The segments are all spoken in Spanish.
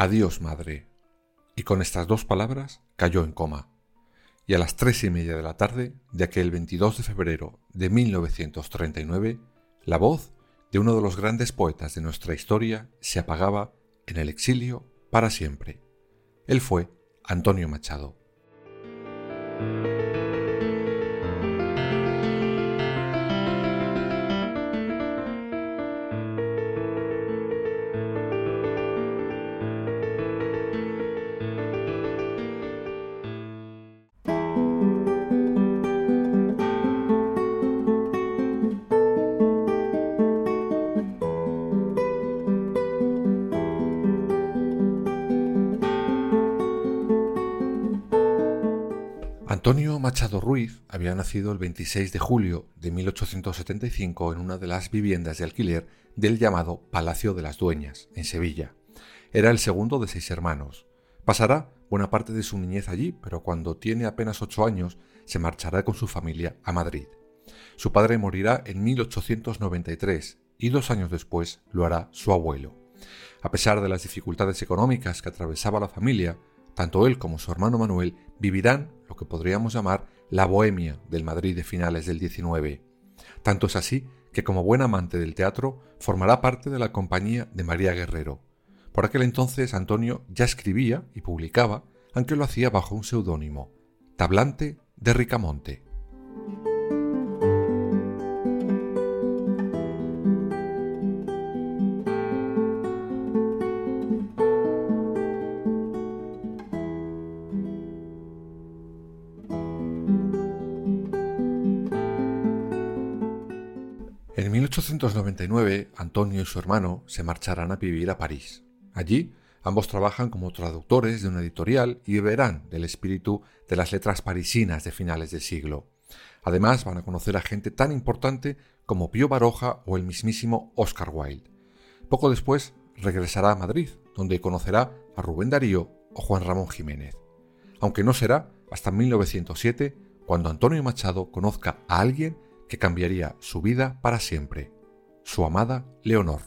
Adiós, madre. Y con estas dos palabras cayó en coma. Y a las tres y media de la tarde de aquel 22 de febrero de 1939, la voz de uno de los grandes poetas de nuestra historia se apagaba en el exilio para siempre. Él fue Antonio Machado. Antonio Machado Ruiz había nacido el 26 de julio de 1875 en una de las viviendas de alquiler del llamado Palacio de las Dueñas, en Sevilla. Era el segundo de seis hermanos. Pasará buena parte de su niñez allí, pero cuando tiene apenas ocho años se marchará con su familia a Madrid. Su padre morirá en 1893 y dos años después lo hará su abuelo. A pesar de las dificultades económicas que atravesaba la familia, tanto él como su hermano Manuel vivirán lo que podríamos llamar la bohemia del Madrid de finales del XIX. Tanto es así que como buen amante del teatro formará parte de la compañía de María Guerrero. Por aquel entonces Antonio ya escribía y publicaba, aunque lo hacía bajo un seudónimo, Tablante de Ricamonte. 1899, Antonio y su hermano se marcharán a vivir a París. Allí, ambos trabajan como traductores de una editorial y beberán del espíritu de las letras parisinas de finales del siglo. Además, van a conocer a gente tan importante como Pío Baroja o el mismísimo Oscar Wilde. Poco después, regresará a Madrid, donde conocerá a Rubén Darío o Juan Ramón Jiménez. Aunque no será hasta 1907 cuando Antonio Machado conozca a alguien que cambiaría su vida para siempre, su amada Leonor.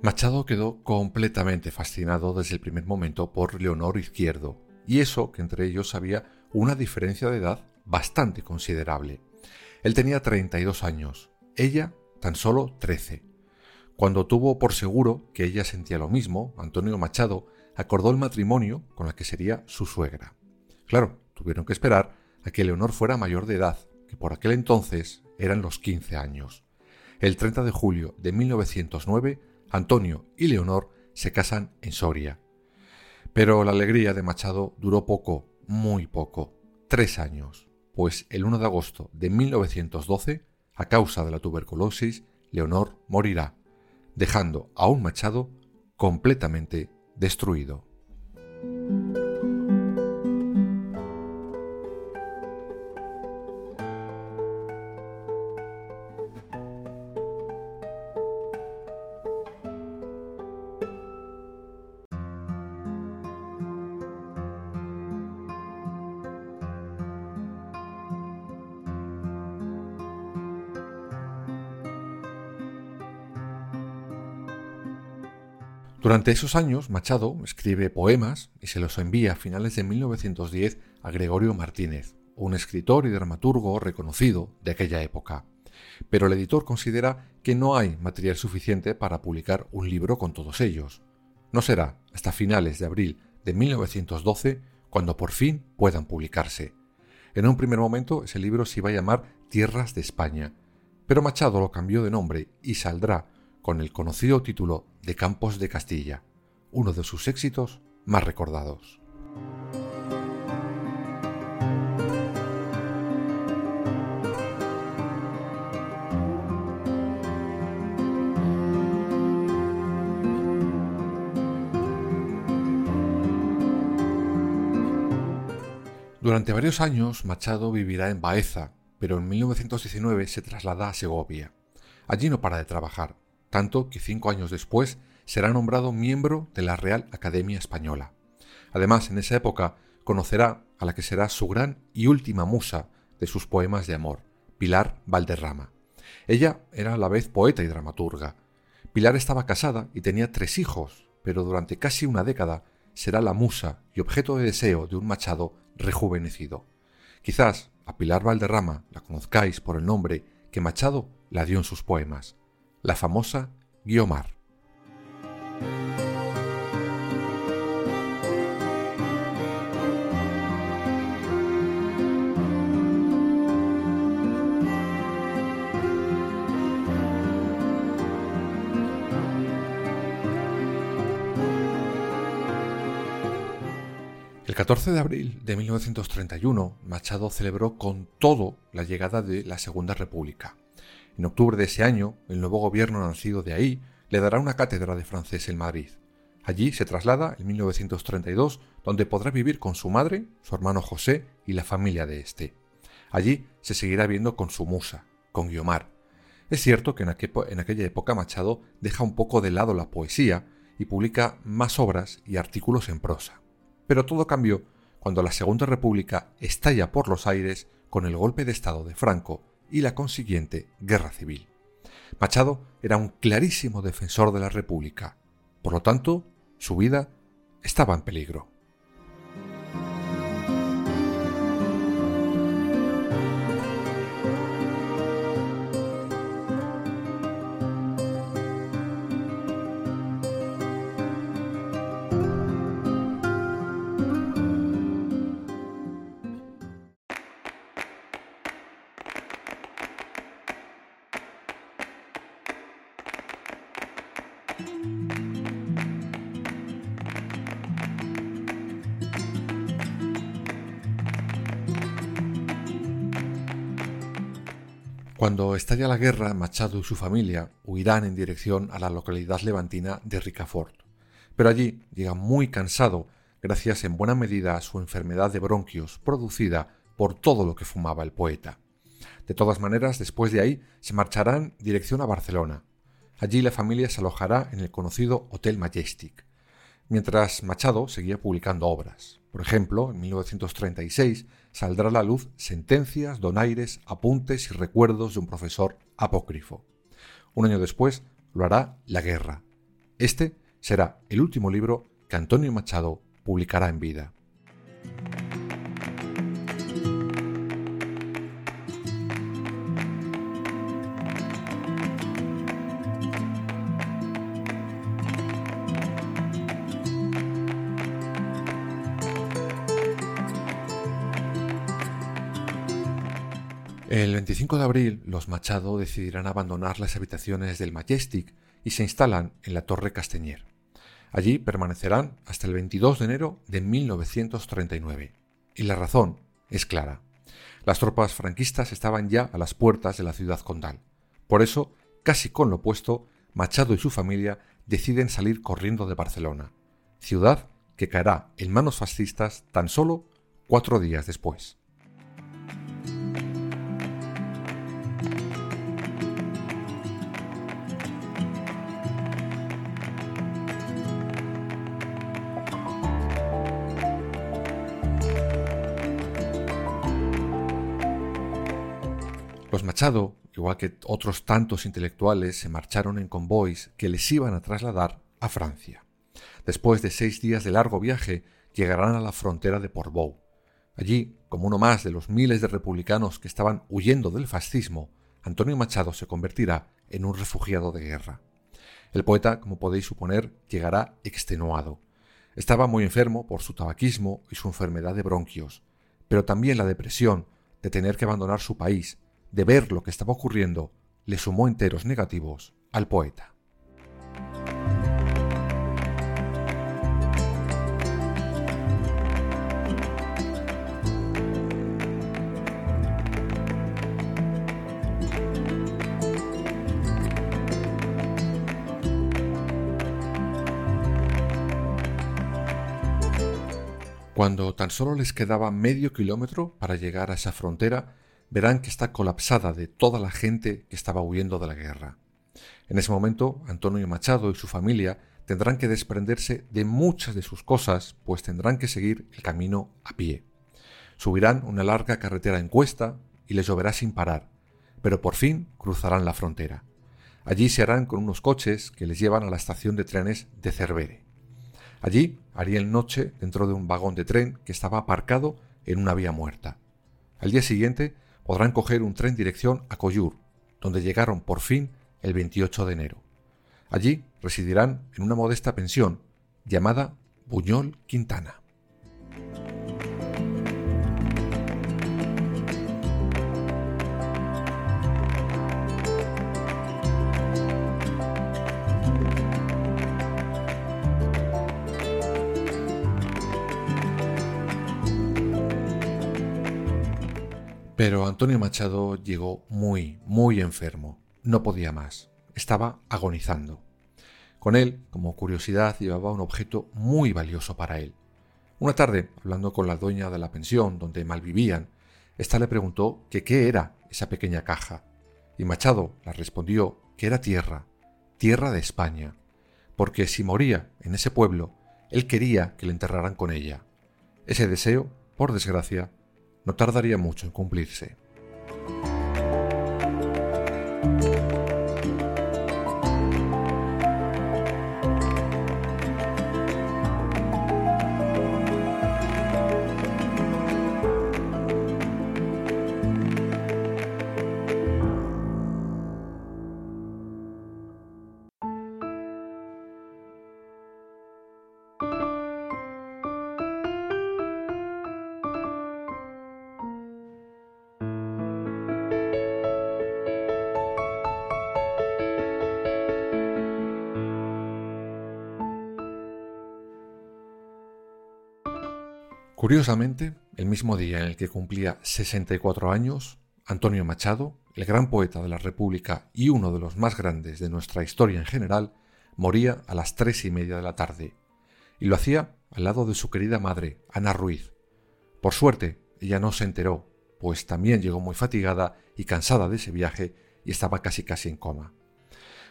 Machado quedó completamente fascinado desde el primer momento por Leonor Izquierdo, y eso que entre ellos había una diferencia de edad bastante considerable. Él tenía 32 años, ella tan solo 13. Cuando tuvo por seguro que ella sentía lo mismo, Antonio Machado acordó el matrimonio con la que sería su suegra. Claro, tuvieron que esperar a que Leonor fuera mayor de edad, que por aquel entonces eran los 15 años. El 30 de julio de 1909, Antonio y Leonor se casan en Soria. Pero la alegría de Machado duró poco, muy poco, tres años pues el 1 de agosto de 1912, a causa de la tuberculosis, Leonor morirá, dejando a un Machado completamente destruido. Durante esos años, Machado escribe poemas y se los envía a finales de 1910 a Gregorio Martínez, un escritor y dramaturgo reconocido de aquella época. Pero el editor considera que no hay material suficiente para publicar un libro con todos ellos. No será hasta finales de abril de 1912 cuando por fin puedan publicarse. En un primer momento ese libro se iba a llamar Tierras de España, pero Machado lo cambió de nombre y saldrá con el conocido título de Campos de Castilla, uno de sus éxitos más recordados. Durante varios años Machado vivirá en Baeza, pero en 1919 se traslada a Segovia. Allí no para de trabajar, tanto que cinco años después será nombrado miembro de la Real Academia Española. Además, en esa época conocerá a la que será su gran y última musa de sus poemas de amor, Pilar Valderrama. Ella era a la vez poeta y dramaturga. Pilar estaba casada y tenía tres hijos, pero durante casi una década será la musa y objeto de deseo de un Machado rejuvenecido. Quizás a Pilar Valderrama la conozcáis por el nombre que Machado la dio en sus poemas, la famosa Guiomar. El 14 de abril de 1931, Machado celebró con todo la llegada de la Segunda República. En octubre de ese año, el nuevo gobierno nacido de ahí le dará una cátedra de francés en Madrid. Allí se traslada en 1932, donde podrá vivir con su madre, su hermano José y la familia de este. Allí se seguirá viendo con su musa, con Guiomar. Es cierto que en, en aquella época Machado deja un poco de lado la poesía y publica más obras y artículos en prosa. Pero todo cambió cuando la Segunda República estalla por los aires con el golpe de Estado de Franco y la consiguiente guerra civil. Machado era un clarísimo defensor de la República. Por lo tanto, su vida estaba en peligro. Cuando estalla la guerra, Machado y su familia huirán en dirección a la localidad levantina de Ricafort. Pero allí llega muy cansado, gracias en buena medida a su enfermedad de bronquios producida por todo lo que fumaba el poeta. De todas maneras, después de ahí se marcharán dirección a Barcelona. Allí la familia se alojará en el conocido Hotel Majestic, mientras Machado seguía publicando obras. Por ejemplo, en 1936 saldrá a la luz Sentencias, Donaires, Apuntes y Recuerdos de un profesor apócrifo. Un año después lo hará La Guerra. Este será el último libro que Antonio Machado publicará en vida. El 25 de abril, los Machado decidirán abandonar las habitaciones del Majestic y se instalan en la Torre Castañer. Allí permanecerán hasta el 22 de enero de 1939. Y la razón es clara. Las tropas franquistas estaban ya a las puertas de la ciudad condal. Por eso, casi con lo opuesto, Machado y su familia deciden salir corriendo de Barcelona, ciudad que caerá en manos fascistas tan solo cuatro días después. Machado, igual que otros tantos intelectuales, se marcharon en convoys que les iban a trasladar a Francia. Después de seis días de largo viaje, llegarán a la frontera de Portbou. Allí, como uno más de los miles de republicanos que estaban huyendo del fascismo, Antonio Machado se convertirá en un refugiado de guerra. El poeta, como podéis suponer, llegará extenuado. Estaba muy enfermo por su tabaquismo y su enfermedad de bronquios, pero también la depresión de tener que abandonar su país, de ver lo que estaba ocurriendo, le sumó enteros negativos al poeta. Cuando tan solo les quedaba medio kilómetro para llegar a esa frontera, verán que está colapsada de toda la gente que estaba huyendo de la guerra. En ese momento, Antonio Machado y su familia tendrán que desprenderse de muchas de sus cosas, pues tendrán que seguir el camino a pie. Subirán una larga carretera en cuesta y les lloverá sin parar, pero por fin cruzarán la frontera. Allí se harán con unos coches que les llevan a la estación de trenes de Cervere. Allí harían noche dentro de un vagón de tren que estaba aparcado en una vía muerta. Al día siguiente podrán coger un tren dirección a Coyur, donde llegaron por fin el 28 de enero. Allí residirán en una modesta pensión llamada Buñol Quintana. Pero Antonio Machado llegó muy, muy enfermo. No podía más. Estaba agonizando. Con él, como curiosidad, llevaba un objeto muy valioso para él. Una tarde, hablando con la dueña de la pensión donde malvivían, ésta le preguntó que qué era esa pequeña caja. Y Machado la respondió que era tierra, tierra de España, porque si moría en ese pueblo, él quería que le enterraran con ella. Ese deseo, por desgracia, no tardaría mucho en cumplirse. Curiosamente, el mismo día en el que cumplía 64 años, Antonio Machado, el gran poeta de la República y uno de los más grandes de nuestra historia en general, moría a las tres y media de la tarde, y lo hacía al lado de su querida madre, Ana Ruiz. Por suerte, ella no se enteró, pues también llegó muy fatigada y cansada de ese viaje y estaba casi casi en coma.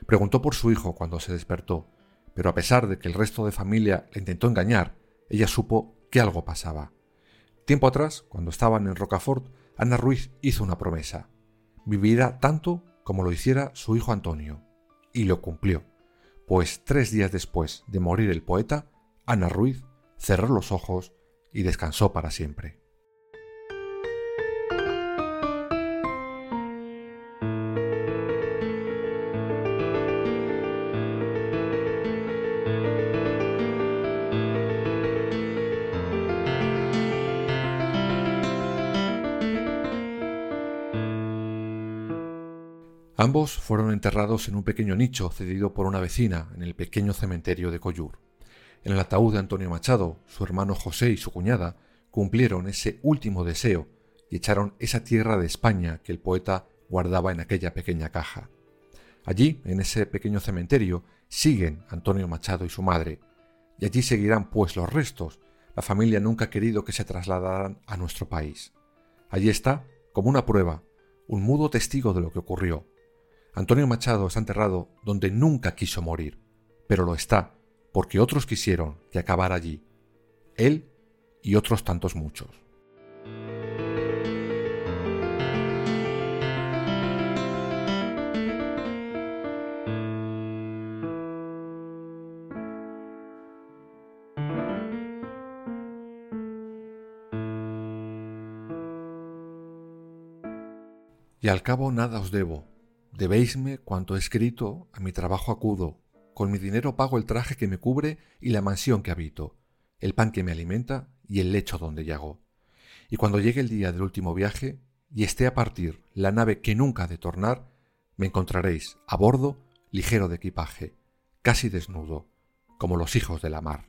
Preguntó por su hijo cuando se despertó, pero a pesar de que el resto de familia le intentó engañar, ella supo que algo pasaba. Tiempo atrás, cuando estaban en Rocafort, Ana Ruiz hizo una promesa. Vivirá tanto como lo hiciera su hijo Antonio. Y lo cumplió, pues tres días después de morir el poeta, Ana Ruiz cerró los ojos y descansó para siempre. Ambos fueron enterrados en un pequeño nicho cedido por una vecina en el pequeño cementerio de Coyur. En el ataúd de Antonio Machado, su hermano José y su cuñada cumplieron ese último deseo y echaron esa tierra de España que el poeta guardaba en aquella pequeña caja. Allí, en ese pequeño cementerio, siguen Antonio Machado y su madre, y allí seguirán pues los restos. La familia nunca ha querido que se trasladaran a nuestro país. Allí está, como una prueba, un mudo testigo de lo que ocurrió, Antonio Machado está enterrado donde nunca quiso morir, pero lo está porque otros quisieron que acabara allí, él y otros tantos muchos. Y al cabo nada os debo, Debéisme cuanto he escrito, a mi trabajo acudo, con mi dinero pago el traje que me cubre y la mansión que habito. el pan que me alimenta y el lecho donde yago. Y cuando llegue el día del último viaje y esté a partir la nave que nunca ha de tornar, me encontraréis a bordo, ligero de equipaje, casi desnudo, como los hijos de la mar.